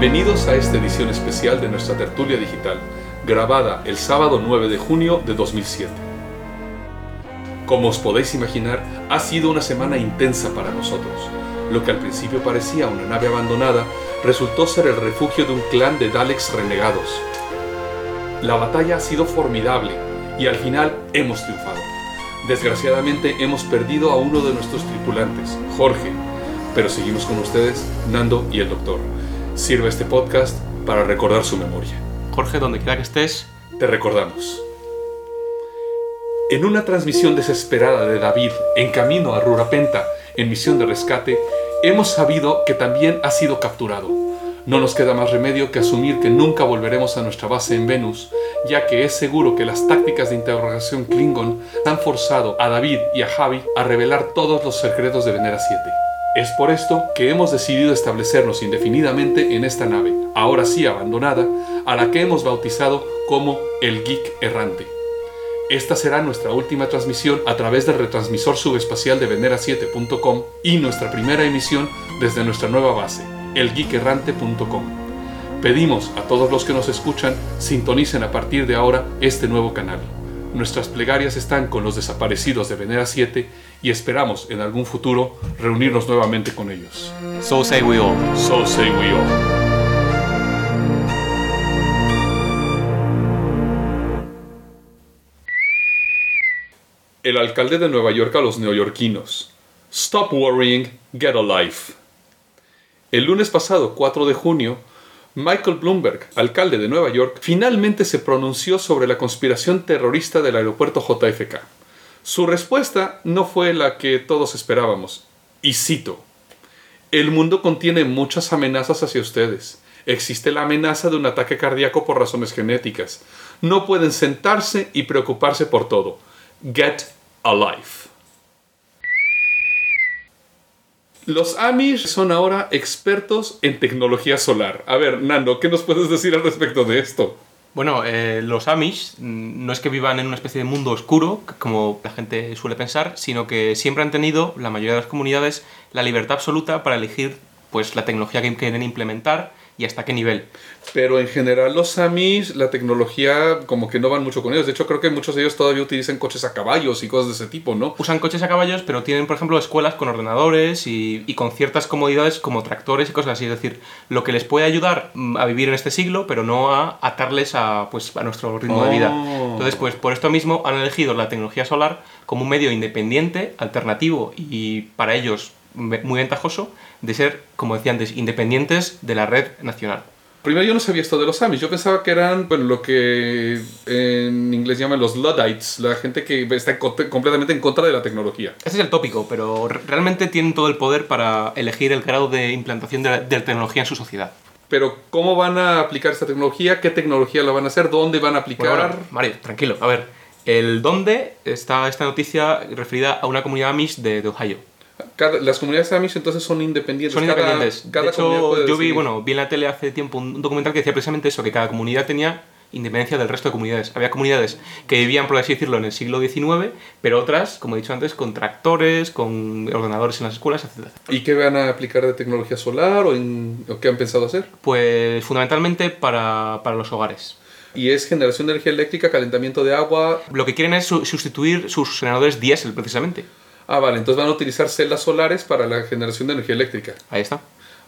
Bienvenidos a esta edición especial de nuestra tertulia digital, grabada el sábado 9 de junio de 2007. Como os podéis imaginar, ha sido una semana intensa para nosotros. Lo que al principio parecía una nave abandonada resultó ser el refugio de un clan de Daleks renegados. La batalla ha sido formidable y al final hemos triunfado. Desgraciadamente hemos perdido a uno de nuestros tripulantes, Jorge, pero seguimos con ustedes, Nando y el Doctor. Sirve este podcast para recordar su memoria. Jorge, donde quiera que estés, Te recordamos. En una transmisión desesperada de David en camino a Rurapenta en misión de rescate, hemos sabido que también ha sido capturado. No nos queda más remedio que asumir que nunca volveremos a nuestra base en Venus, ya que es seguro que las tácticas de interrogación Klingon han forzado a David y a Javi a revelar todos los secretos de Venera 7. Es por esto que hemos decidido establecernos indefinidamente en esta nave, ahora sí abandonada, a la que hemos bautizado como el Geek Errante. Esta será nuestra última transmisión a través del retransmisor subespacial de Venera7.com y nuestra primera emisión desde nuestra nueva base, elgeekerrante.com. Pedimos a todos los que nos escuchan sintonicen a partir de ahora este nuevo canal. Nuestras plegarias están con los desaparecidos de Venera 7 y esperamos en algún futuro reunirnos nuevamente con ellos. so say we all. So say we all. El alcalde de Nueva York a los neoyorquinos. Stop worrying, get a life. El lunes pasado, 4 de junio, Michael Bloomberg, alcalde de Nueva York, finalmente se pronunció sobre la conspiración terrorista del aeropuerto JFK. Su respuesta no fue la que todos esperábamos. Y cito, el mundo contiene muchas amenazas hacia ustedes. Existe la amenaza de un ataque cardíaco por razones genéticas. No pueden sentarse y preocuparse por todo. Get a life. Los Amish son ahora expertos en tecnología solar. A ver, Nando, ¿qué nos puedes decir al respecto de esto? Bueno, eh, los Amish mm, no es que vivan en una especie de mundo oscuro, como la gente suele pensar, sino que siempre han tenido, la mayoría de las comunidades, la libertad absoluta para elegir pues, la tecnología que quieren implementar y hasta qué nivel. Pero en general los Amish, la tecnología como que no van mucho con ellos. De hecho, creo que muchos de ellos todavía utilizan coches a caballos y cosas de ese tipo, ¿no? Usan coches a caballos, pero tienen, por ejemplo, escuelas con ordenadores y, y con ciertas comodidades como tractores y cosas así. Es decir, lo que les puede ayudar mm, a vivir en este siglo, pero no a atarles a, pues, a nuestro ritmo de vida. Oh. Entonces, pues por esto mismo han elegido la tecnología solar como un medio independiente, alternativo y para ellos muy ventajoso de ser, como decía antes, independientes de la red nacional. Primero yo no sabía esto de los Amish. Yo pensaba que eran, bueno, lo que en inglés llaman los Luddites, la gente que está en completamente en contra de la tecnología. Ese es el tópico, pero re- realmente tienen todo el poder para elegir el grado de implantación de la, de la tecnología en su sociedad. Pero ¿cómo van a aplicar esta tecnología? ¿Qué tecnología la van a hacer? ¿Dónde van a aplicar? Bueno, bueno, Mario, tranquilo. A ver, el dónde está esta noticia referida a una comunidad Amish de, de Ohio. Cada- las comunidades Amish entonces son independientes. Son independientes. Cada, de hecho, yo vi, bueno, vi en la tele hace tiempo un documental que decía precisamente eso, que cada comunidad tenía independencia del resto de comunidades. Había comunidades que vivían, por así decirlo, en el siglo XIX, pero otras, como he dicho antes, con tractores, con ordenadores en las escuelas, etc. ¿Y qué van a aplicar de tecnología solar o, en- o qué han pensado hacer? Pues fundamentalmente para, para los hogares. Y es generación de energía eléctrica, calentamiento de agua. Lo que quieren es su- sustituir sus generadores diésel, precisamente. Ah, vale, entonces van a utilizar celdas solares para la generación de energía eléctrica. Ahí está.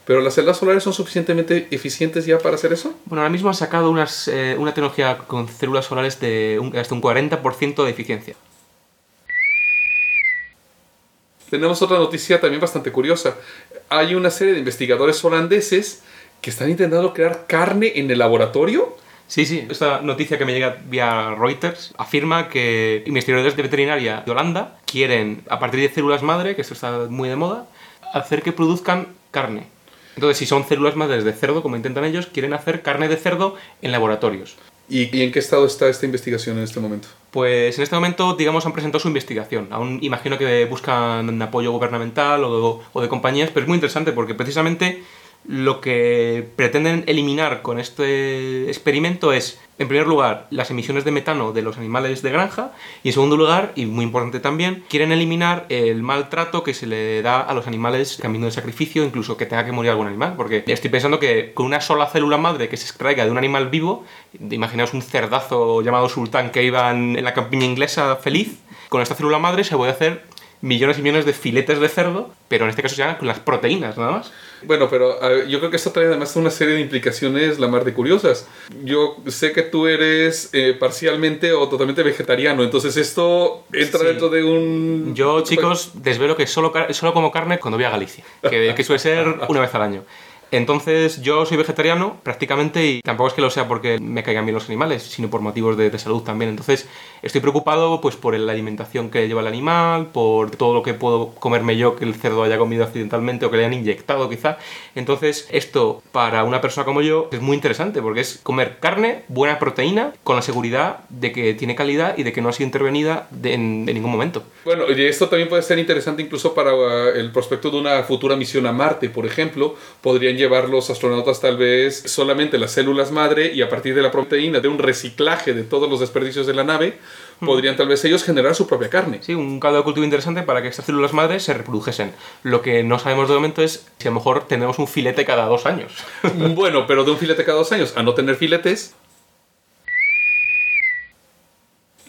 ¿Pero las celdas solares son suficientemente eficientes ya para hacer eso? Bueno, ahora mismo han sacado unas, eh, una tecnología con células solares de un- hasta un 40% de eficiencia. Tenemos otra noticia también bastante curiosa. Hay una serie de investigadores holandeses que están intentando crear carne en el laboratorio. Sí, sí. Esta noticia que me llega vía Reuters afirma que investigadores de veterinaria de Holanda quieren, a partir de células madre, que esto está muy de moda, hacer que produzcan carne. Entonces, si son células madres de cerdo, como intentan ellos, quieren hacer carne de cerdo en laboratorios. ¿Y, en qué estado está esta investigación en este momento? Pues en este momento, digamos, han presentado su investigación. Aún imagino que buscan apoyo gubernamental o de, o de compañías, pero es muy interesante porque precisamente Lo que pretenden eliminar con este experimento es, en primer lugar, las emisiones de metano de los animales de granja y, en segundo lugar, y muy importante también, quieren eliminar el maltrato que se le da a los animales camino de sacrificio, incluso que tenga que morir algún animal, porque estoy pensando que con una sola célula madre que se extraiga de un animal vivo, imaginaos un cerdazo llamado sultán que iba en la campiña inglesa feliz, con esta célula madre se puede hacer millones y millones de filetes de cerdo, pero en este caso se con las proteínas nada más. Bueno, pero yo creo que esto trae además una serie de implicaciones la mar de curiosas. Yo sé que tú eres eh, parcialmente o totalmente vegetariano, entonces esto entra dentro de un... Yo, chicos, desvelo que solo, solo como carne cuando voy a Galicia, que, que suele ser una vez al año. Entonces yo soy vegetariano prácticamente y tampoco es que lo sea porque me caigan bien los animales, sino por motivos de, salud también. Entonces estoy preocupado pues por la alimentación que lleva el animal, por todo lo que puedo comerme yo que el cerdo haya comido accidentalmente o que le hayan inyectado quizá. Entonces esto para una persona como yo es muy interesante porque es comer carne, buena proteína, con la seguridad de que tiene calidad y de que no ha sido intervenida en, en, ningún momento. Bueno, y esto también puede ser interesante incluso para uh, el prospecto de una futura misión a Marte, por ejemplo. Podrían llevar los astronautas tal vez solamente las células madre y a partir de la proteína, de un reciclaje de todos los desperdicios de la nave, podrían tal vez ellos generar su propia carne. Sí, un caldo de cultivo interesante para que estas células madres se reprodujesen. Lo que no sabemos de momento es si a lo mejor tenemos un filete cada dos años. bueno, pero de un filete cada dos años a no tener filetes,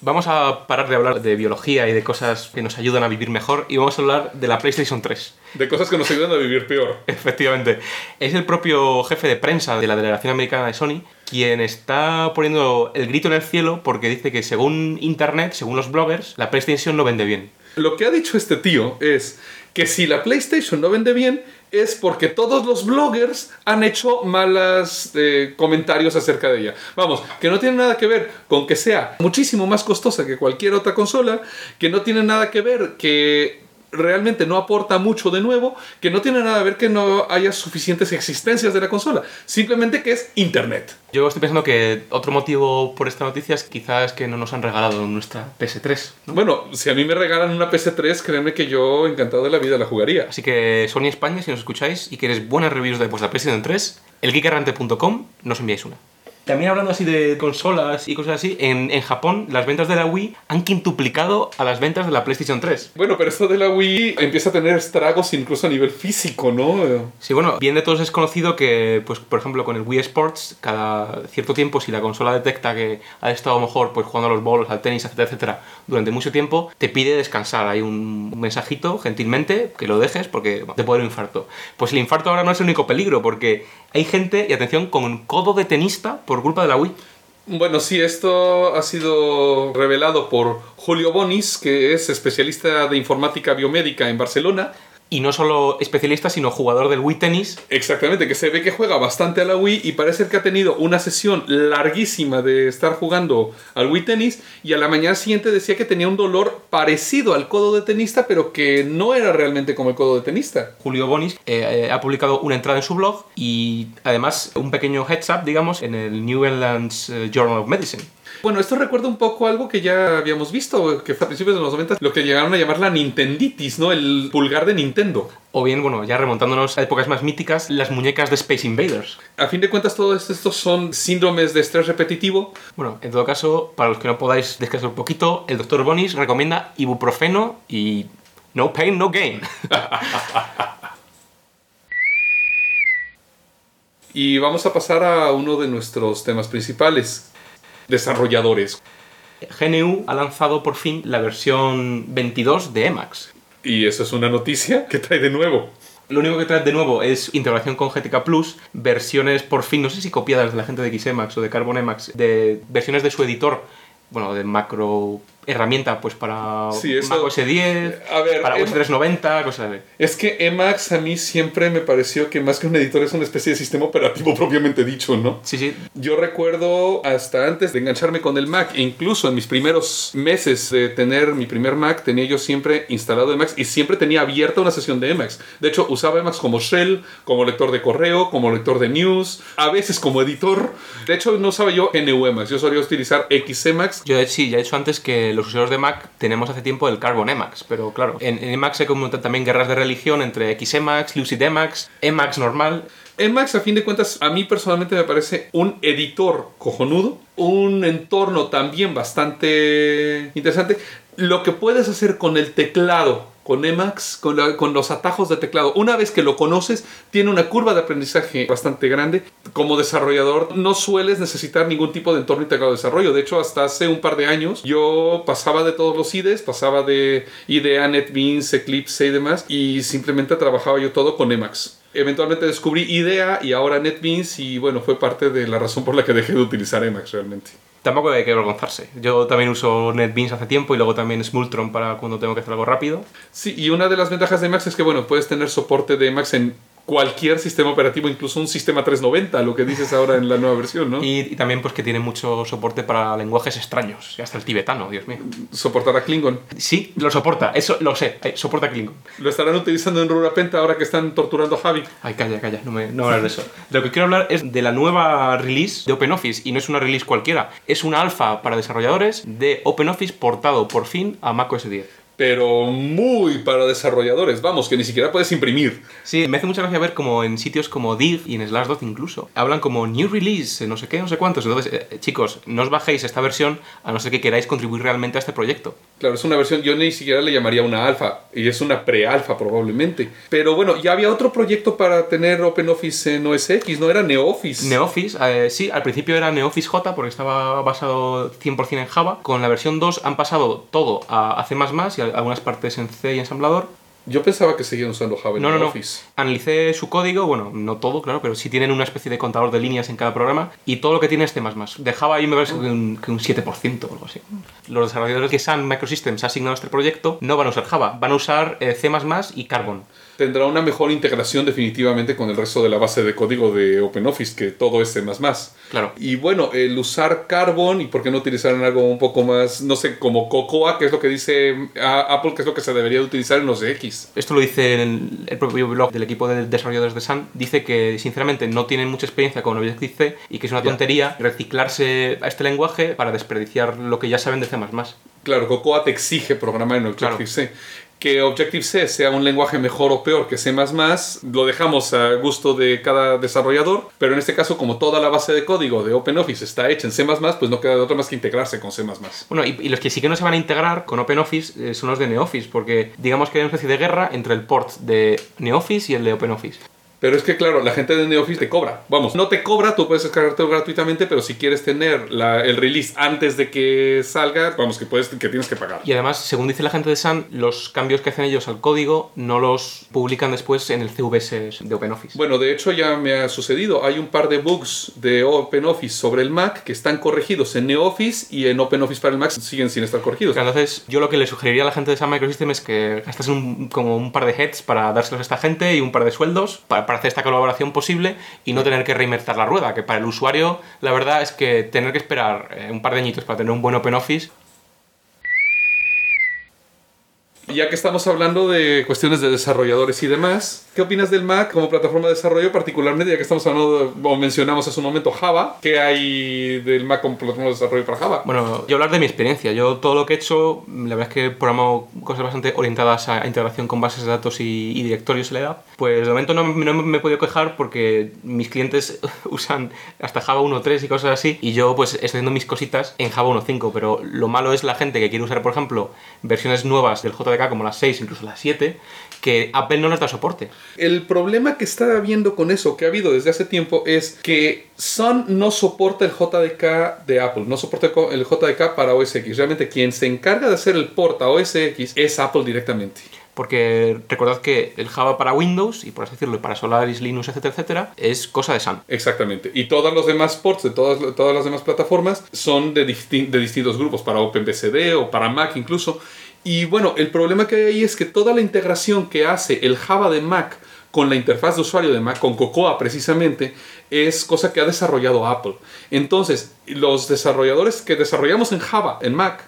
Vamos a parar de hablar de biología y de cosas que nos ayudan a vivir mejor y vamos a hablar de la PlayStation 3. De cosas que nos ayudan a vivir peor. Efectivamente. Es el propio jefe de prensa de la delegación americana de Sony quien está poniendo el grito en el cielo porque dice que según Internet, según los bloggers, la PlayStation no vende bien. Lo que ha dicho este tío es que si la PlayStation no vende bien es porque todos los bloggers han hecho malos eh, comentarios acerca de ella. Vamos, que no tiene nada que ver con que sea muchísimo más costosa que cualquier otra consola, que no tiene nada que ver que realmente no aporta mucho de nuevo, que no tiene nada que ver que no haya suficientes existencias de la consola, simplemente que es Internet. Yo estoy pensando que otro motivo por esta noticia es quizás que no nos han regalado nuestra PS3. Bueno, si a mí me regalan una PS3, créanme que yo encantado de la vida la jugaría. Así que Sony España, si nos escucháis y queréis buenas reviews de vuestra PlayStation 3, elgeekerrante.com nos enviáis una. También hablando así de consolas y cosas así, en, en, Japón las ventas de la Wii han quintuplicado a las ventas de la PlayStation 3. Bueno, pero esto de la Wii empieza a tener estragos incluso a nivel físico, ¿no? Sí, bueno, bien de todos es conocido que, pues, por ejemplo, con el Wii Sports, cada cierto tiempo, si la consola detecta que ha estado mejor pues, jugando a los bolos, al tenis, etcétera, etcétera, durante mucho tiempo, te pide descansar. Hay un mensajito, gentilmente, que lo dejes porque te puede dar un infarto. Pues el infarto ahora no es el único peligro, porque hay gente, y atención, con un codo de tenista por culpa de la Wii. Bueno, sí, esto ha sido revelado por Julio Bonis, que es especialista de informática biomédica en Barcelona y no solo especialista, sino jugador del Wii Tennis. Exactamente, que se ve que juega bastante a la Wii y parece que ha tenido una sesión larguísima de estar jugando al Wii Tennis y a la mañana siguiente decía que tenía un dolor parecido al codo de tenista, pero que no era realmente como el codo de tenista. Julio Bonis eh, eh, ha publicado una entrada en su blog y además un pequeño heads up, digamos, en el New England eh, Journal of Medicine. Bueno, esto recuerda un poco algo que ya habíamos visto, que fue a principios de los 90, lo que llegaron a llamar la Nintenditis, ¿no? El pulgar de Nintendo. O bien, bueno, ya remontándonos a épocas más míticas, las muñecas de Space Invaders. A fin de cuentas, todos estos son síndromes de estrés repetitivo. Bueno, en todo caso, para los que no podáis descansar un poquito, el doctor Bonis recomienda ibuprofeno y no pain, no gain. y vamos a pasar a uno de nuestros temas principales, desarrolladores. GNU ha lanzado por fin la versión 22 de Emacs. Y eso es una noticia que trae de nuevo. Lo único que trae de nuevo es integración con GTK Plus, versiones por fin, no sé si copiadas de la gente de XEMAX o de Carbon Emacs, de versiones de su editor, bueno, de macro herramienta pues para sí, Mac OS 10, para OS 390, cosas así. Es que Emacs a mí siempre me pareció que más que un editor es una especie de sistema operativo propiamente dicho, ¿no? Sí, sí. Yo recuerdo hasta antes de engancharme con el Mac, e incluso en mis primeros meses de tener mi primer Mac, tenía yo siempre instalado Emacs y siempre tenía abierta una sesión de Emacs. De hecho, usaba Emacs como shell, como lector de correo, como lector de news, a veces como editor. De hecho, no usaba yo GNU Emacs, yo solía utilizar XEmacs. Yo sí, ya he hecho antes que los usuarios de Mac tenemos hace tiempo el Carbon Emacs, pero claro, en, Emacs se comentan también guerras de religión entre XEmacs, Lucid Emacs, Emacs normal. Emacs, a fin de cuentas, a mí personalmente me parece un editor cojonudo, un entorno también bastante interesante. Lo que puedes hacer con el teclado con Emacs, con, los atajos de teclado. Una vez que lo conoces, tiene una curva de aprendizaje bastante grande. Como desarrollador, no sueles necesitar ningún tipo de entorno integrado de desarrollo. De hecho, hasta hace un par de años, yo pasaba de todos los IDEs, pasaba de IDEA, NetBeans, Eclipse y demás, y simplemente trabajaba yo todo con Emacs. Eventualmente descubrí IDEA y ahora NetBeans, y bueno, fue parte de la razón por la que dejé de utilizar Emacs realmente. Tampoco hay que avergonzarse. Yo también uso NetBeans hace tiempo y luego también Smultron para cuando tengo que hacer algo rápido. Sí, y una de las ventajas de Emacs es que, bueno, puedes tener soporte de Emacs en cualquier sistema operativo, incluso un sistema 390, lo que dices ahora en la nueva versión, ¿no? Y, y también pues que tiene mucho soporte para lenguajes extraños. Y hasta el tibetano, Dios mío. Soportar a Klingon. Sí, lo soporta. Eso lo sé. eh, Soporta Klingon. Lo estarán utilizando en Rurapenta ahora que están torturando a Javi. Ay, calla, calla, no me no hablar de eso. De lo que quiero hablar es de la nueva release de OpenOffice, y no es una release cualquiera, es una alfa para desarrolladores de OpenOffice portado por fin a macOS 10. Pero muy para desarrolladores, vamos, que ni siquiera puedes imprimir. Sí, me hace mucha gracia ver como en sitios como Dig y en Slashdot incluso, hablan como New Release, no sé qué, no sé cuántos. Entonces, eh, chicos, no os bajéis esta versión a no ser que queráis contribuir realmente a este proyecto. Claro, es una versión, yo ni siquiera le llamaría una alfa, y es una pre-alfa probablemente. Pero bueno, ya había otro proyecto para tener OpenOffice en OS X, ¿no? Era NeoOffice. NeoOffice, eh, sí, al principio era NeoOffice J porque estaba basado 100% en Java. Con la versión 2 han pasado todo a, a C++ y algunas partes en C y ensamblador. Yo pensaba que seguían usando Java en No, no, no. Office. Analicé su código, bueno, no todo, claro, pero sí tienen una especie de contador de líneas en cada programa y todo lo que tiene es C++. De Java ahí me parece que un, que un 7% o algo así. Los desarrolladores que Sun Microsystems ha asignado a este proyecto no van a usar Java, van a usar eh, C++ y Carbon. Tendrá una mejor integración definitivamente con el resto de la base de código de OpenOffice, que todo es C++. Claro. Y bueno, el usar Carbon y por qué no utilizar en algo un poco más, no sé, como Cocoa, que es lo que dice Apple, que es lo que se debería de utilizar en los X. Esto lo dice en el propio blog del equipo de desarrolladores de Sun. Dice que sinceramente no tienen mucha experiencia con Objective-C y que es una tontería reciclarse a este lenguaje para desperdiciar lo que ya saben de C++. Claro, Cocoa te exige programar en Objective-C. Que Objective-C sea un lenguaje mejor o peor que C++, lo dejamos a gusto de cada desarrollador, pero en este caso, como toda la base de código de OpenOffice está hecha en C++, pues no queda de otra más que integrarse con C++. Bueno, y, los que sí que no se van a integrar con OpenOffice eh, son los de NeoOffice, porque digamos que hay una especie de guerra entre el port de NeoOffice y el de OpenOffice. Pero es que, claro, la gente de NeoOffice te cobra. Vamos, no te cobra, tú puedes descargártelo gratuitamente, pero si quieres tener la- el release antes de que salga, vamos, que, puedes, que tienes que pagar. Y además, según dice la gente de Sun, los cambios que hacen ellos al código no los publican después en el CVS de OpenOffice. Bueno, de hecho ya me ha sucedido. Hay un par de bugs de OpenOffice sobre el Mac que están corregidos en NeoOffice y en OpenOffice para el Mac siguen sin estar corregidos. Entonces, yo lo que le sugeriría a la gente de Sun Microsystems es que gastasen un- como un par de heads para dárselos a esta gente y un par de sueldos para, para hacer esta colaboración posible y no tener que reinventar la rueda, que para el usuario la verdad es que tener que esperar eh, un par de añitos para tener un buen OpenOffice Ya que estamos hablando de cuestiones de desarrolladores y demás, ¿qué opinas del Mac como plataforma de desarrollo, particularmente ya que estamos hablando, de- o mencionamos hace un momento Java? ¿Qué hay del Mac como plataforma de desarrollo para Java? Bueno, yo hablar de mi experiencia. Yo todo lo que he hecho, la verdad es que he programado cosas bastante orientadas a integración con bases de datos y, directorios LDAP. Pues de momento no, no me he podido quejar porque mis clientes usan hasta Java 1.3 y cosas así y yo pues estoy haciendo mis cositas en Java 1.5, pero lo malo es la gente que quiere usar, por ejemplo, versiones nuevas del JDK como las 6, incluso las 7, que Apple no les da soporte. El problema que está habiendo con eso, que ha habido desde hace tiempo, es que Sun no soporta el JDK de Apple, no soporta el JDK para OS X. Realmente quien se encarga de hacer el port a OS X es Apple directamente. Porque recordad que el Java para Windows y por así decirlo, para Solaris, Linux, etcétera, etcétera, es cosa de Sun. Exactamente. Y todos los demás ports de todas, todas las demás plataformas son de, disti- de distintos grupos, para OpenBCD o para Mac incluso. Y bueno, el problema que hay ahí es que toda la integración que hace el Java de Mac con la interfaz de usuario de Mac, con Cocoa precisamente, es cosa que ha desarrollado Apple. Entonces, los desarrolladores que desarrollamos en Java, en Mac,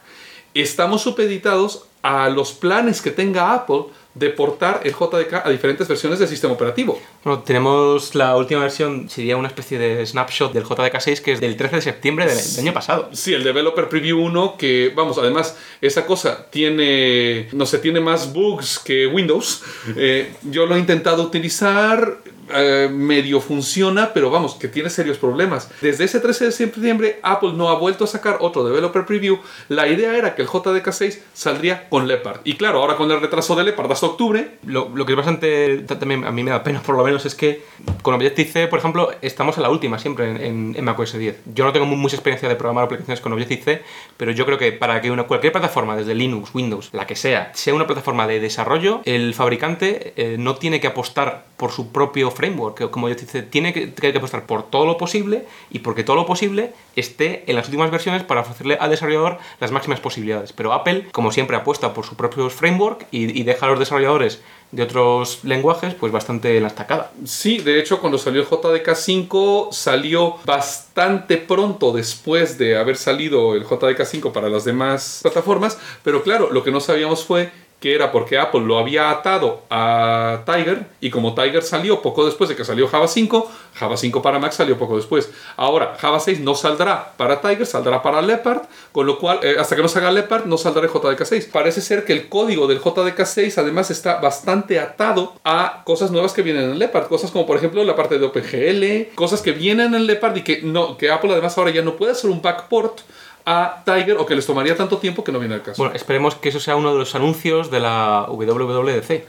estamos supeditados a los planes que tenga Apple de portar el JDK a diferentes versiones del sistema operativo. Bueno, tenemos la última versión, sería una especie de snapshot del JDK6 que es del 13 de septiembre del, del año pasado. Sí, el Developer Preview 1, que vamos, además, esa cosa tiene, no sé, tiene más bugs que Windows. Eh, yo lo he intentado utilizar, eh, medio funciona, pero vamos, que tiene serios problemas. Desde ese 13 de septiembre, Apple no ha vuelto a sacar otro developer preview. La idea era que el JDK6 saldría con Leopard. Y claro, ahora con el retraso de Leopard hasta octubre. Lo, lo que es bastante. También a mí me da pena, por lo menos, es que con Objective-C, por ejemplo, estamos a la última siempre en, macOS 10. Yo no tengo mu- mucha experiencia de programar aplicaciones con Objective-C, pero yo creo que para que una, cualquier plataforma, desde Linux, Windows, la que sea, sea una plataforma de desarrollo, el fabricante eh, no tiene que apostar por su propio framework, que como Objective-C, tiene que, tiene que apostar por todo lo posible y porque todo lo posible esté en las últimas versiones para ofrecerle al desarrollador las máximas posibilidades. Pero Apple, como siempre, apuesta por su propio framework y, deja a los desarrolladores de otros lenguajes pues bastante en la estacada. Sí, de hecho, cuando salió el JDK5, salió bastante pronto después de haber salido el JDK5 para las demás plataformas. Pero claro, lo que no sabíamos fue que era porque Apple lo había atado a Tiger y como Tiger salió poco después de que salió Java 5, Java 5 para Mac salió poco después. Ahora, Java 6 no saldrá para Tiger, saldrá para Leopard, con lo cual, eh, hasta que no salga Leopard, no saldrá el JDK6. Parece ser que el código del JDK6 además está bastante atado a cosas nuevas que vienen en Leopard, cosas como por ejemplo la parte de OpenGL, cosas que vienen en Leopard y que, no, que Apple además ahora ya no puede hacer un backport a Tiger o que les tomaría tanto tiempo que no viene al caso. Bueno, esperemos que eso sea uno de los anuncios de la WWDC.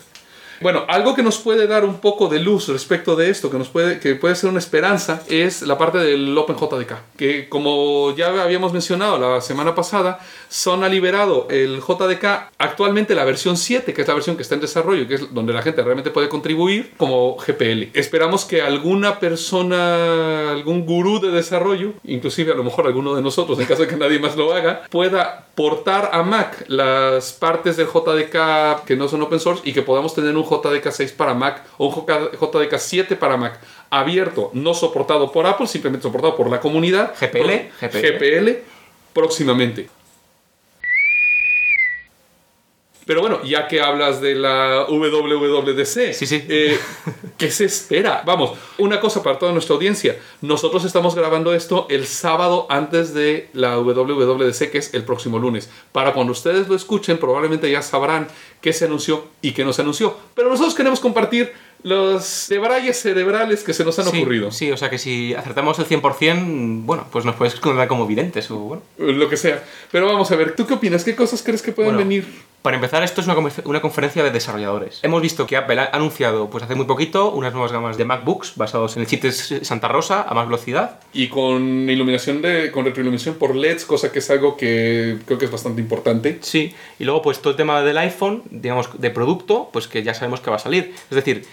Bueno, algo que nos puede dar un poco de luz respecto de esto, que nos puede, que puede ser una esperanza, es la parte del OpenJDK. Que como ya habíamos mencionado la semana pasada, Son ha liberado el JDK actualmente la versión 7, que es la versión que está en desarrollo, que es donde la gente realmente puede contribuir como GPL. Esperamos que alguna persona, algún gurú de desarrollo, inclusive a lo mejor alguno de nosotros, en caso de que nadie más lo haga, pueda portar a Mac las partes del JDK que no son open source y que podamos tener un JDK 6 para Mac o un JDK 7 para Mac abierto, no soportado por Apple, simplemente soportado por la comunidad. GPL, GPL, GPL. próximamente. Pero bueno, ya que hablas de la WWDC, Sí, sí. eh, ¿qué se espera? Vamos, una cosa para toda nuestra audiencia. Nosotros estamos grabando esto el sábado antes de la WWDC, que es el próximo lunes. Para cuando ustedes lo escuchen, probablemente ya sabrán qué se anunció y qué no se anunció. Pero nosotros queremos compartir los debrayes cerebrales que se nos han sí, ocurrido. Sí, o sea que si acertamos el 100%, bueno, pues nos puedes contar como videntes o bueno. Lo que sea. Pero vamos a ver, ¿tú qué opinas? ¿Qué cosas crees que pueden Bueno, venir? Para empezar, esto es una, una conferencia de desarrolladores. Hemos visto que Apple ha anunciado pues hace muy poquito unas nuevas gamas de MacBooks basados en el chip de Santa Rosa a más velocidad. Y con iluminación de, con retroiluminación por LEDs, cosa que es algo que creo que es bastante importante. Sí, y luego pues todo el tema del iPhone, digamos, de producto, pues que ya sabemos que va a salir. Es decir,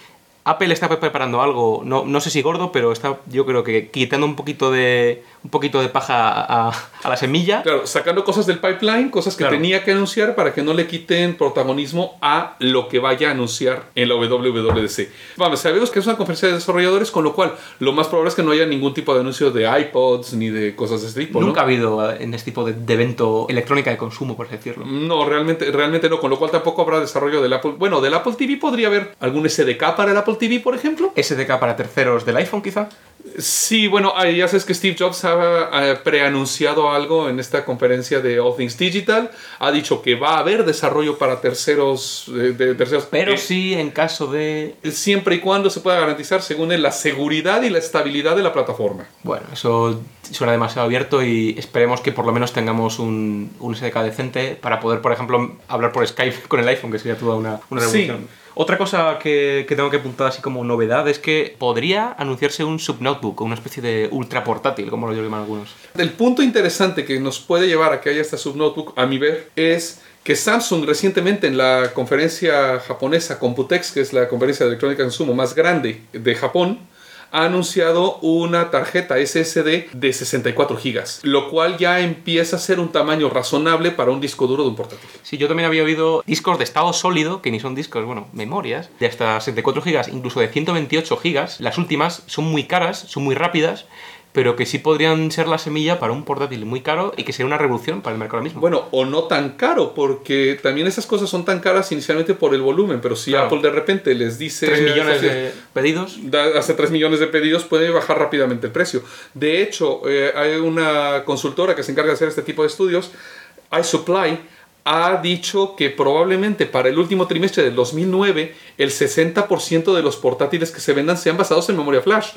Apple está preparando algo, no, no sé si gordo, pero está yo creo que quitando un poquito de, un poquito de paja a, la semilla. Claro, sacando cosas del pipeline, cosas que Claro. tenía que anunciar para que no le quiten protagonismo a lo que vaya a anunciar en la WWDC. Vamos, sabemos que es una conferencia de desarrolladores, con lo cual lo más probable es que no haya ningún tipo de anuncio de iPods ni de cosas de este tipo. ¿no? Nunca ha habido eh, en este tipo de, de evento electrónica de consumo, por decirlo. No, realmente, realmente no, con lo cual tampoco habrá desarrollo del Apple. Bueno, del Apple TV podría haber algún SDK para el Apple TV, por ejemplo. SDK para terceros del iPhone, quizá. Sí, bueno, ah, ya sabes que Steve Jobs ha preanunciado algo en esta conferencia de All Things Digital. Ha dicho que va a haber desarrollo para terceros, eh, de terceros Pero eh, sí en caso de. siempre y cuando se pueda garantizar, según él, la seguridad y la estabilidad de la plataforma. Bueno, eso suena demasiado abierto y esperemos que por lo menos tengamos un, un SDK decente para poder, por ejemplo, hablar por Skype con el iPhone, que sería toda una, una Sí. Otra cosa que, tengo que apuntar así como novedad es que podría anunciarse un subnotebook una especie de ultra portátil, como lo llaman algunos. El punto interesante que nos puede llevar a que haya esta subnotebook, a mi ver, es que Samsung recientemente en la conferencia japonesa Computex, que es la conferencia de electrónica de consumo más grande de Japón, ha anunciado una tarjeta SSD de 64 GB, lo cual ya empieza a ser un tamaño razonable para un disco duro de un portátil. Sí, yo también había oído discos de estado sólido, que ni son discos, bueno, memorias, de hasta 64 GB, incluso de 128 GB. Las últimas son muy caras, son muy rápidas, pero que sí podrían ser la semilla para un portátil muy caro y que sería una revolución para el mercado ahora mismo. Bueno, o no tan caro, porque también esas cosas son tan caras inicialmente por el volumen, pero si Claro. Apple de repente les dice... 3 millones de pedidos. hace 3 millones de pedidos, puede bajar rápidamente el precio. De hecho, eh, hay una consultora que se encarga de hacer este tipo de estudios, iSupply, ha dicho que probablemente para el último trimestre del 2009 el 60% de los portátiles que se vendan sean basados en memoria flash.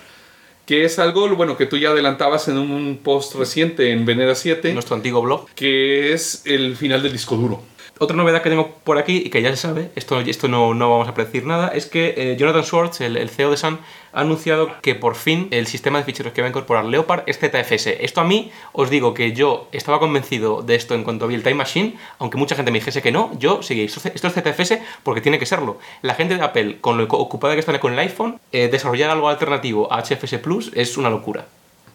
Que es algo, bueno, que tú ya adelantabas en un post reciente en Venera 7. Nuestro antiguo blog. Que es el final del disco duro. Otra novedad que tengo por aquí y que ya se sabe, esto, esto no, no vamos a predecir nada, es que eh, Jonathan Schwartz, el, CEO de Sun, ha anunciado que por fin el sistema de ficheros que va a incorporar Leopard es ZFS. Esto a mí os digo que yo estaba convencido de esto en cuanto vi el Time Machine, aunque mucha gente me dijese que no, yo seguí, esto, esto es ZFS porque tiene que serlo. La gente de Apple, con lo ocupada que están con el iPhone, eh, desarrollar algo alternativo a HFS Plus es una locura.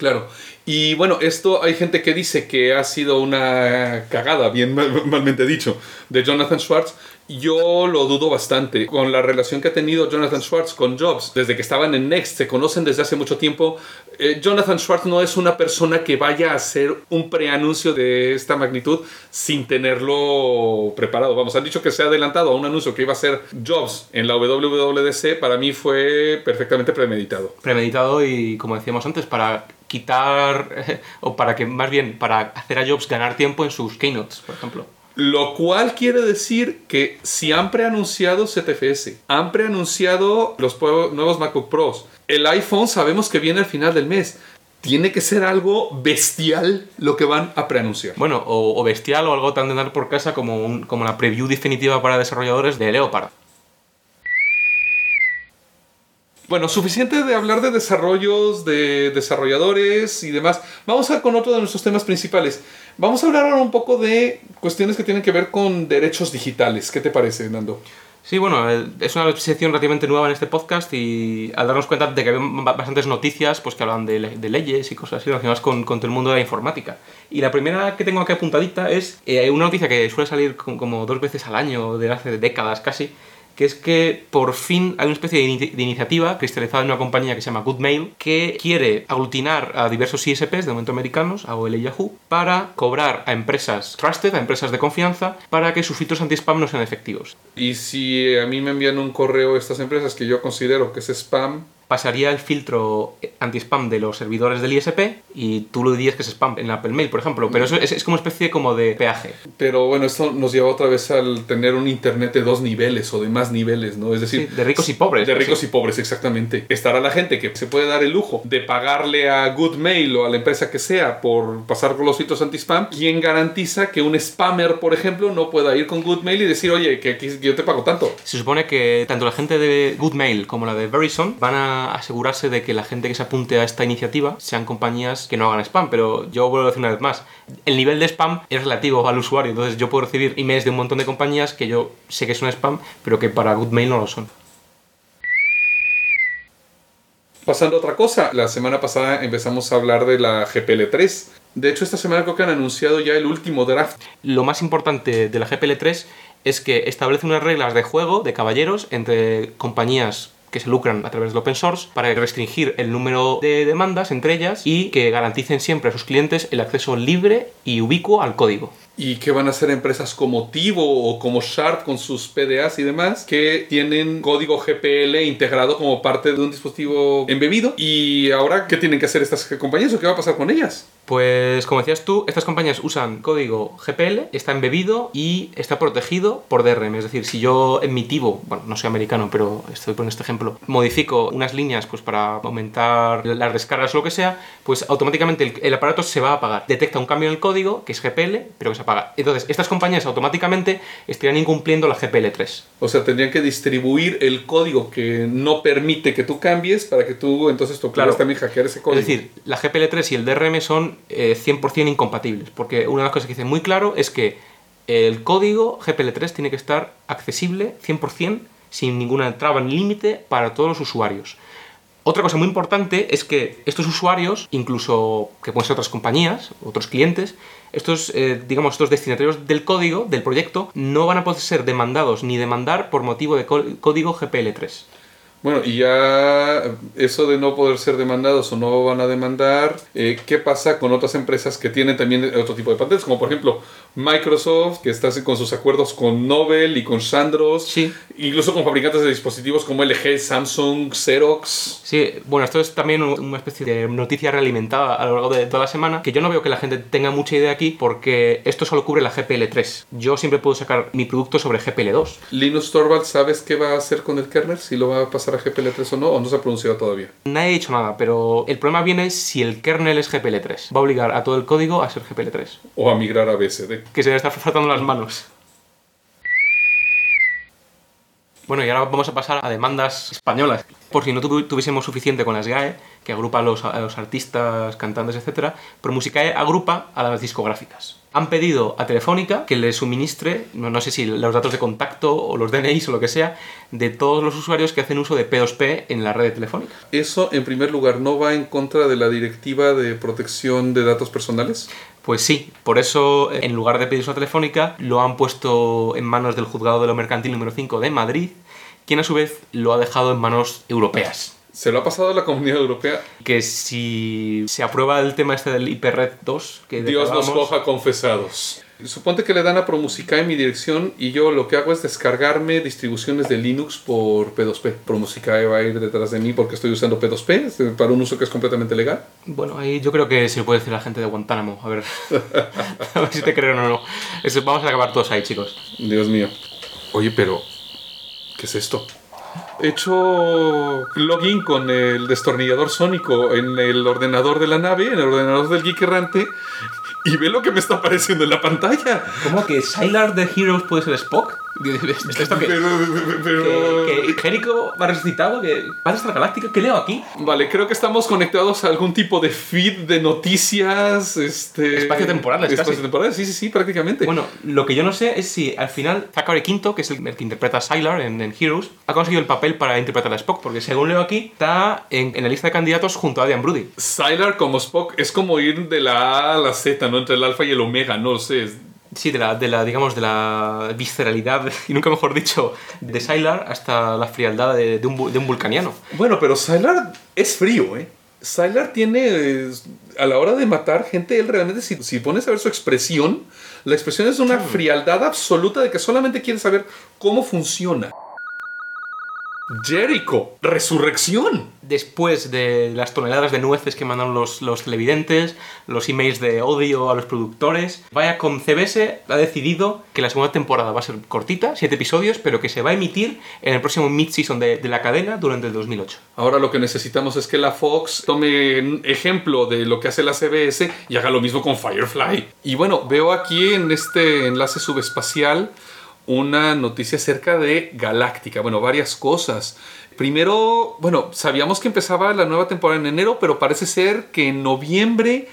Claro. Y bueno, esto hay gente que dice que ha sido una cagada, bien mal, malmente dicho, de Jonathan Schwartz. Yo lo dudo bastante. Con la relación que ha tenido Jonathan Schwartz con Jobs, desde que estaban en Next, se conocen desde hace mucho tiempo. Eh, Jonathan Schwartz no es una persona que vaya a hacer un preanuncio de esta magnitud sin tenerlo preparado. Vamos, han dicho que se ha adelantado a un anuncio que iba a ser Jobs en la WWDC. Para mí fue perfectamente premeditado. Premeditado y, como decíamos antes, para quitar, o para que más bien, para hacer a Jobs ganar tiempo en sus keynotes, por ejemplo. Lo cual quiere decir que si han preanunciado ZFS, han preanunciado los nuevos MacBook Pros, el iPhone sabemos que viene al final del mes. Tiene que ser algo bestial lo que van a preanunciar. Bueno, o, o bestial o algo tan de andar por casa como, un, como la preview definitiva para desarrolladores de Leopard. Bueno, suficiente de hablar de desarrollos, de desarrolladores y demás. Vamos a con otro de nuestros temas principales. Vamos a hablar ahora un poco de cuestiones que tienen que ver con derechos digitales. ¿Qué te parece, Nando? Sí, bueno, es una sección relativamente nueva en este podcast y al darnos cuenta de que hay bastantes noticias pues, que hablan de, de leyes y cosas así relacionadas con, con, todo el mundo de la informática. Y la primera que tengo aquí apuntadita es eh, una noticia que suele salir como dos veces al año, de hace décadas casi, que es que por fin hay una especie de, in de, iniciativa cristalizada en una compañía que se llama Goodmail que quiere aglutinar a diversos ISPs, de momento americanos, AOL y Yahoo, para cobrar a empresas trusted, a empresas de confianza, para que sus filtros anti-spam no sean efectivos. Y si a mí me envían un correo estas empresas que yo considero que es spam, pasaría el filtro anti-spam de los servidores del ISP y tú lo dirías que es spam en Apple Mail, por ejemplo. Pero eso es, es, como una especie como de peaje. Pero bueno, esto nos lleva otra vez al tener un Internet de dos niveles o de más niveles, ¿no? Es decir, sí, de ricos y pobres. De ricos sí. y pobres, exactamente. Estará la gente que se puede dar el lujo de pagarle a Goodmail o a la empresa que sea por pasar con los filtros anti-spam. ¿Quién garantiza que un spammer, por ejemplo, no pueda ir con Goodmail y decir, oye, que aquí yo te pago tanto? Se supone que tanto la gente de Goodmail como la de Verizon van a asegurarse de que la gente que se apunte a esta iniciativa sean compañías que no hagan spam, pero yo vuelvo a decir una vez más, el nivel de spam es relativo al usuario, entonces yo puedo recibir emails de un montón de compañías que yo sé que son spam, pero que para Goodmail no lo son. Pasando a otra cosa, la semana pasada empezamos a hablar de la GPL3. De hecho, esta semana creo que han anunciado ya el último draft. Lo más importante de la GPL3 es que establece unas reglas de juego de caballeros entre compañías que se lucran a través del open source para restringir el número de demandas entre ellas y que garanticen siempre a sus clientes el acceso libre y ubicuo al código. ¿Y qué van a hacer empresas como Tivo o como Sharp con sus PDAs y demás que tienen código GPL integrado como parte de un dispositivo embebido? ¿Y ahora qué tienen que hacer estas compañías o qué va a pasar con ellas? Pues como decías tú, estas compañías usan código GPL, está embebido y está protegido por DRM. Es decir, si yo en mi Tivo, bueno, no soy americano, pero estoy poniendo este ejemplo, modifico unas líneas pues para aumentar las descargas o lo que sea, pues automáticamente el, el aparato se va a apagar. Detecta un cambio en el código, que es GPL, pero que se apaga. Entonces, estas compañías automáticamente estarían incumpliendo la GPL3. O sea, tendrían que distribuir el código que no permite que tú cambies para que tú entonces tú puedas claro. también hackear ese código. Es decir, la GPL3 y el DRM son eh, 100% incompatibles, porque una de las cosas que dice muy claro es que el código GPL3 tiene que estar accesible 100% sin ninguna traba ni límite para todos los usuarios. Otra cosa muy importante es que estos usuarios, incluso que pueden ser otras compañías, otros clientes, estos, eh, digamos, estos destinatarios del código, del proyecto, no van a poder ser demandados ni demandar por motivo de código GPL3. Bueno, y ya eso de no poder ser demandados o no van a demandar, eh, ¿qué pasa con otras empresas que tienen también otro tipo de patentes? Como por ejemplo Microsoft, que está con sus acuerdos con Nobel y con Sandros, Sí. Incluso con fabricantes de dispositivos como LG, Samsung, Xerox. Sí, bueno, esto es también un- una especie de noticia realimentada a lo largo de toda la semana, que yo no veo que la gente tenga mucha idea aquí, porque esto solo cubre la GPL3. Yo siempre puedo sacar mi producto sobre GPL2. Linus Torvalds, ¿sabes qué va a hacer con el kernel? Si lo va a pasar a GPL3 o no, o no se ha pronunciado todavía. Nadie ha dicho nada, pero el problema viene si el kernel es GPL3. Va a obligar a todo el código a ser GPL3, O a migrar a BSD. que se debe estar frotando las manos. Bueno, y ahora vamos a pasar a demandas españolas. Por si no tuvi- tuviésemos suficiente con las GAE, que agrupa a los, artistas, cantantes, etc., pero Musicae agrupa a las discográficas. Han pedido a Telefónica que les suministre, no, no sé si los datos de contacto o los DNIs o lo que sea, de todos los usuarios que hacen uso de P2P en la red de Telefónica. ¿Eso, en primer lugar, no va en contra de la directiva de protección de datos personales? Pues sí, por eso en lugar de pedir a Telefónica lo han puesto en manos del Juzgado de lo Mercantil número 5 de Madrid, quien a su vez lo ha dejado en manos europeas. Se lo ha pasado a la comunidad europea. Que si se aprueba el tema este del IPRED 2, que Dios nos coja confesados. Suponte que le dan a Promusicae mi dirección y yo lo que hago es descargarme distribuciones de Linux por P2P. Promusicae va a ir detrás de mí porque estoy usando P2P es para un uso que es completamente legal. Bueno, ahí yo creo que se lo puede decir a la gente de Guantánamo. A ver, a ver si te creen o no. Eso, vamos a acabar todos ahí, chicos. Dios mío. Oye, pero ¿qué es esto? He hecho login con el destornillador sónico en el ordenador de la nave, en el ordenador del geek errante, y ve lo que me está apareciendo en la pantalla. ¿Cómo que Sylar de Heroes puede ser Spock? ¿Esto qué? Pero, pero- ¿Que, que Jericho va resucitado? ¿Que Battlestar Galáctica? ¿Qué leo aquí? Vale, creo que estamos conectados a algún tipo de feed de noticias. Este... Espacio-temporales, casi. Espacio-temporales, sí, sí, sí, prácticamente. Bueno, lo que yo no sé es si al final Zachary Quinto, que es el, el que interpreta a Sylar en, en Heroes, ha conseguido el papel para interpretar a Spock, porque según leo aquí, está en, en la lista de candidatos junto a Adrian Brody. Sylar como Spock es como ir de la A a la Z, ¿no? Entre el alfa y el omega, no sé. Sí, de la, de la, digamos, de la visceralidad, y nunca mejor dicho, de Sylar hasta la frialdad de, de un, de un vulcaniano. Bueno, pero Sylar es frío, ¿eh? Sylar tiene, eh, a la hora de matar gente, él realmente, si, si pones a ver su expresión, la expresión es una frialdad absoluta de que solamente quiere saber cómo funciona. Jericho, resurrección. Después de las toneladas de nueces que mandaron los, los televidentes, los emails de odio a los productores, Viacom CBS ha decidido que la segunda temporada va a ser cortita, siete episodios, pero que se va a emitir en el próximo mid-season de, de la cadena durante el 2008. Ahora lo que necesitamos es que la Fox tome ejemplo de lo que hace la CBS y haga lo mismo con Firefly. Y bueno, veo aquí en este enlace subespacial una noticia acerca de Galáctica. Bueno, varias cosas. Primero, bueno, sabíamos que empezaba la nueva temporada en enero, pero parece ser que en noviembre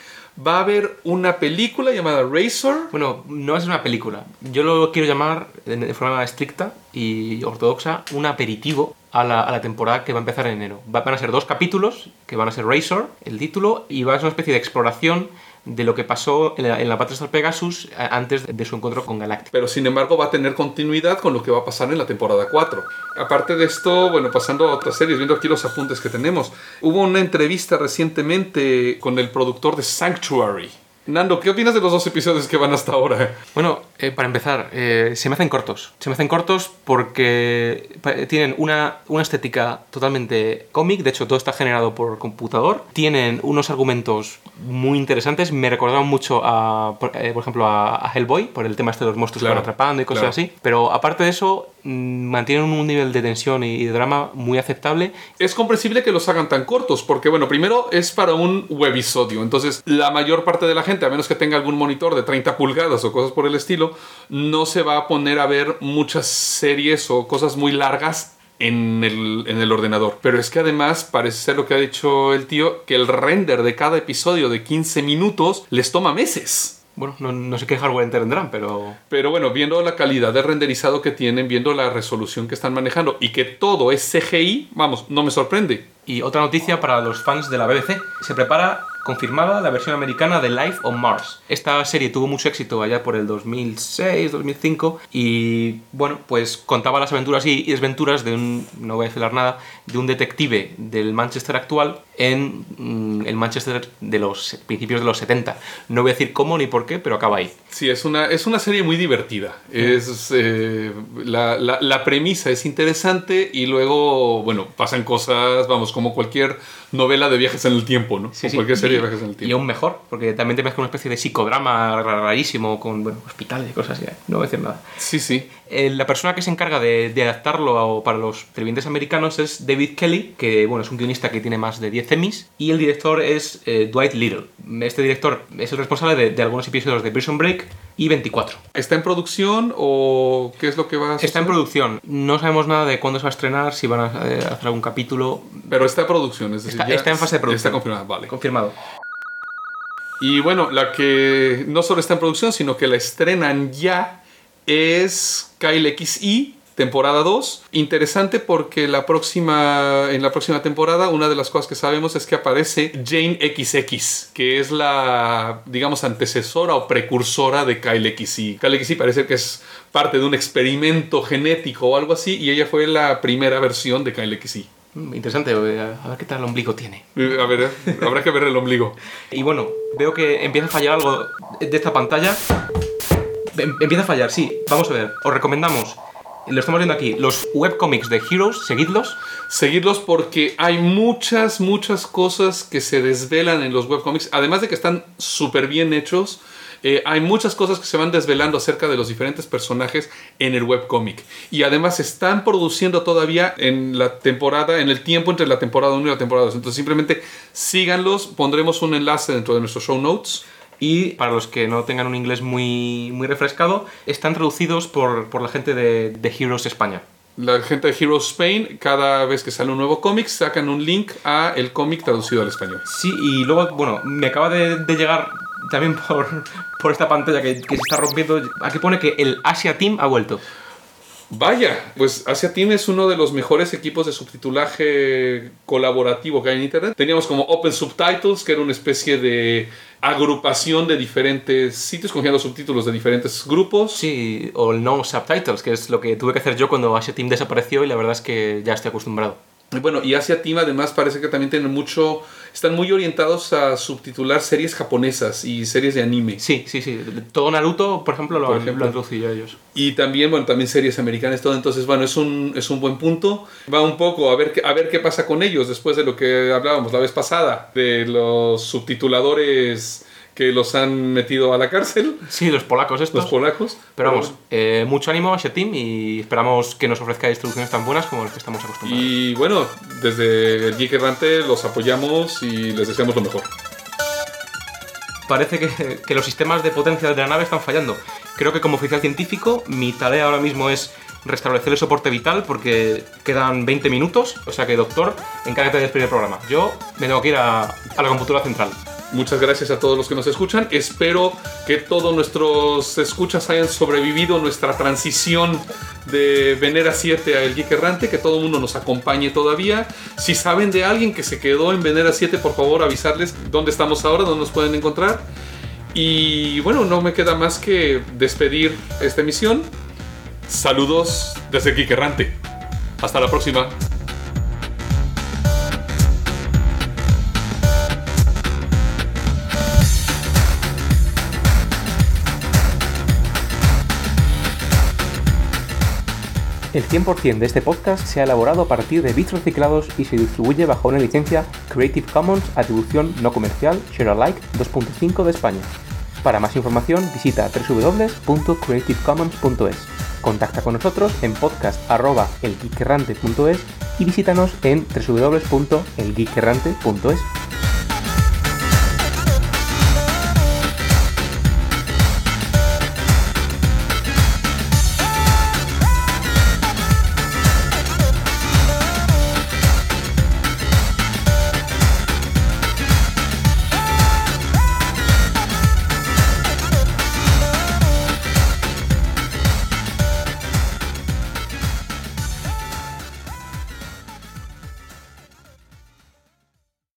va a haber una película llamada Razor. Bueno, no es una película. Yo lo quiero llamar de, forma estricta y ortodoxa un aperitivo a la, a la temporada que va a empezar en enero. Va- van a ser dos capítulos, que van a ser Razor, el título, y va a ser una especie de exploración de lo que pasó en la, en la Battlestar Pegasus antes de su encuentro con Galactic. pero sin embargo va a tener continuidad con lo que va a pasar en la temporada 4. Aparte de esto, bueno, pasando a otras series, viendo aquí los apuntes que tenemos, hubo una entrevista recientemente con el productor de Sanctuary. Nando, ¿qué opinas de los dos episodios que van hasta ahora? Bueno, eh, para empezar, eh, se me hacen cortos. Se me hacen cortos porque tienen una, una estética totalmente cómic, de hecho todo está generado por computador. Tienen unos argumentos muy interesantes, me recordaban mucho a, por, eh, por ejemplo, a, a Hellboy, por el tema este de los monstruos que van atrapando y cosas claro. así. Pero aparte de eso, mantienen un nivel de tensión y de drama muy aceptable. Es comprensible que los hagan tan cortos, porque bueno, primero es para un webisodio, entonces la mayor parte de la gente, a menos que tenga algún monitor de 30 pulgadas o cosas por el estilo, no se va a poner a ver muchas series o cosas muy largas en el, en el ordenador. Pero es que además parece ser lo que ha dicho el tío, que el render de cada episodio de 15 minutos les toma meses. Bueno, no, no sé qué hardware tendrán, pero Pero bueno, viendo la calidad de renderizado que tienen, viendo la resolución que están manejando y que todo es CGI, vamos, no me sorprende. Y otra noticia para los fans de la BBC. Se prepara confirmada la versión americana de Life on Mars. Esta serie tuvo mucho éxito allá por el 2006, 2005 y bueno, pues contaba las aventuras y desventuras de un, no voy a decir nada, de un detective del Manchester actual en mm, el Manchester de los principios de los 70. No voy a decir cómo ni por qué, pero acaba ahí. Sí, es una, es una serie muy divertida. Es, eh, la, la, la premisa es interesante y luego, bueno, pasan cosas, vamos, como cualquier novela de viajes en el tiempo, ¿no? Sí, sí. cualquier serie Y- viajes en el Y tiempo. aún mejor, porque también te mezcla una especie de psicodrama rarísimo con bueno, hospitales y cosas así. ¿eh? No voy a decir nada. Sí, sí. Eh, la persona que se encarga de, de adaptarlo a- para los televidentes americanos es David Kelly, que bueno, es un guionista que tiene más de 10 Emmys, y el director es eh, Dwight Little. Este director es el responsable de, de algunos episodios de Prison Break y 24. ¿Está en producción o qué es lo que va a Está en suceder? producción. No sabemos nada de cuándo se va a estrenar, si van a eh, hacer algún capítulo. Pero está en producción, es decir, Está, ya está en fase de producción. Está confirmada, vale. Confirmado. Y bueno, la que no solo está en producción, sino que la estrenan ya es Kyle XI, temporada 2. Interesante porque la próxima, en la próxima temporada una de las cosas que sabemos es que aparece Jane XX, que es la, digamos, antecesora o precursora de Kyle XI. Kyle XI parece que es parte de un experimento genético o algo así, y ella fue la primera versión de Kyle XI. Mm, Interesante, eh, a ver qué tal el ombligo tiene. Eh, A ver, habrá que ver el ombligo. Y bueno, veo que empieza a fallar algo de esta pantalla. Em- Empieza a fallar, sí. Vamos a ver. Os recomendamos, lo estamos viendo aquí, los webcomics de Heroes, seguidlos. seguirlos porque hay muchas, muchas cosas que se desvelan en los webcomics. Además de que están súper bien hechos, eh, hay muchas cosas que se van desvelando acerca de los diferentes personajes en el webcomic. Y además se están produciendo todavía en la temporada, en el tiempo entre la temporada 1 y la temporada 2. Entonces simplemente síganlos, pondremos un enlace dentro de nuestros show notes. Y para los que no tengan un inglés muy, muy refrescado, están traducidos por, por la gente de, de Heroes España. La gente de Heroes Spain, cada vez que sale un nuevo cómic, sacan un link a el cómic traducido al español. Sí, y luego, bueno, me acaba de, de llegar también por, por esta pantalla que, que se está rompiendo. Aquí pone que el Asia Team ha vuelto. Vaya, pues Asia Team es uno de los mejores equipos de subtitulaje colaborativo que hay en Internet. Teníamos como Open Subtitles, que era una especie de agrupación de diferentes sitios, cogiendo subtítulos de diferentes grupos. Sí, o el no subtitles, que es lo que tuve que hacer yo cuando Asia Team desapareció y la verdad es que ya estoy acostumbrado. Bueno, y Asia Team además parece que también tienen mucho, están muy orientados a subtitular series japonesas y series de anime. Sí, sí, sí. Todo Naruto, por ejemplo, lo, Por ejemplo. lo han traducido ellos. Y también, bueno, también series americanas, todo. Entonces, bueno, es un, es un buen punto. Va un poco a ver, a ver qué pasa con ellos después de lo que hablábamos la vez pasada, de los subtituladores que los han metido a la cárcel, Sí, los polacos estos. los polacos. Pero vamos, eh, mucho ánimo a Asia Team y esperamos que nos ofrezcáis traducciones tan buenas como las que estamos acostumbrados. Y bueno, desde el Geek Errante los apoyamos y les deseamos lo mejor. Parece que, que los sistemas de potencia de la nave están fallando. Creo que como oficial científico, mi tarea ahora mismo es restablecer el soporte vital porque quedan 20 minutos. O sea que, doctor, encárgate de despedir el programa. Yo me tengo que ir a, a la computadora central. Muchas gracias a todos los que nos escuchan. Espero que todos nuestros escuchas hayan sobrevivido nuestra transición de Venera 7 a El Geek Errante, que todo el mundo nos acompañe todavía. Si saben de alguien que se quedó en Venera 7, por favor avisarles dónde estamos ahora, dónde nos pueden encontrar. Y bueno, no me queda más que despedir esta emisión. Saludos desde Geek Errante. Hasta la próxima. El 100% de este podcast se ha elaborado a partir de bits reciclados y se distribuye bajo una licencia Creative Commons Atribución No Comercial Share Alike 2.5 de España. Para más información visita www.creativecommons.es. Contacta con nosotros en podcast.elgeekerrante.es y visítanos en www.elgeekerrante.es.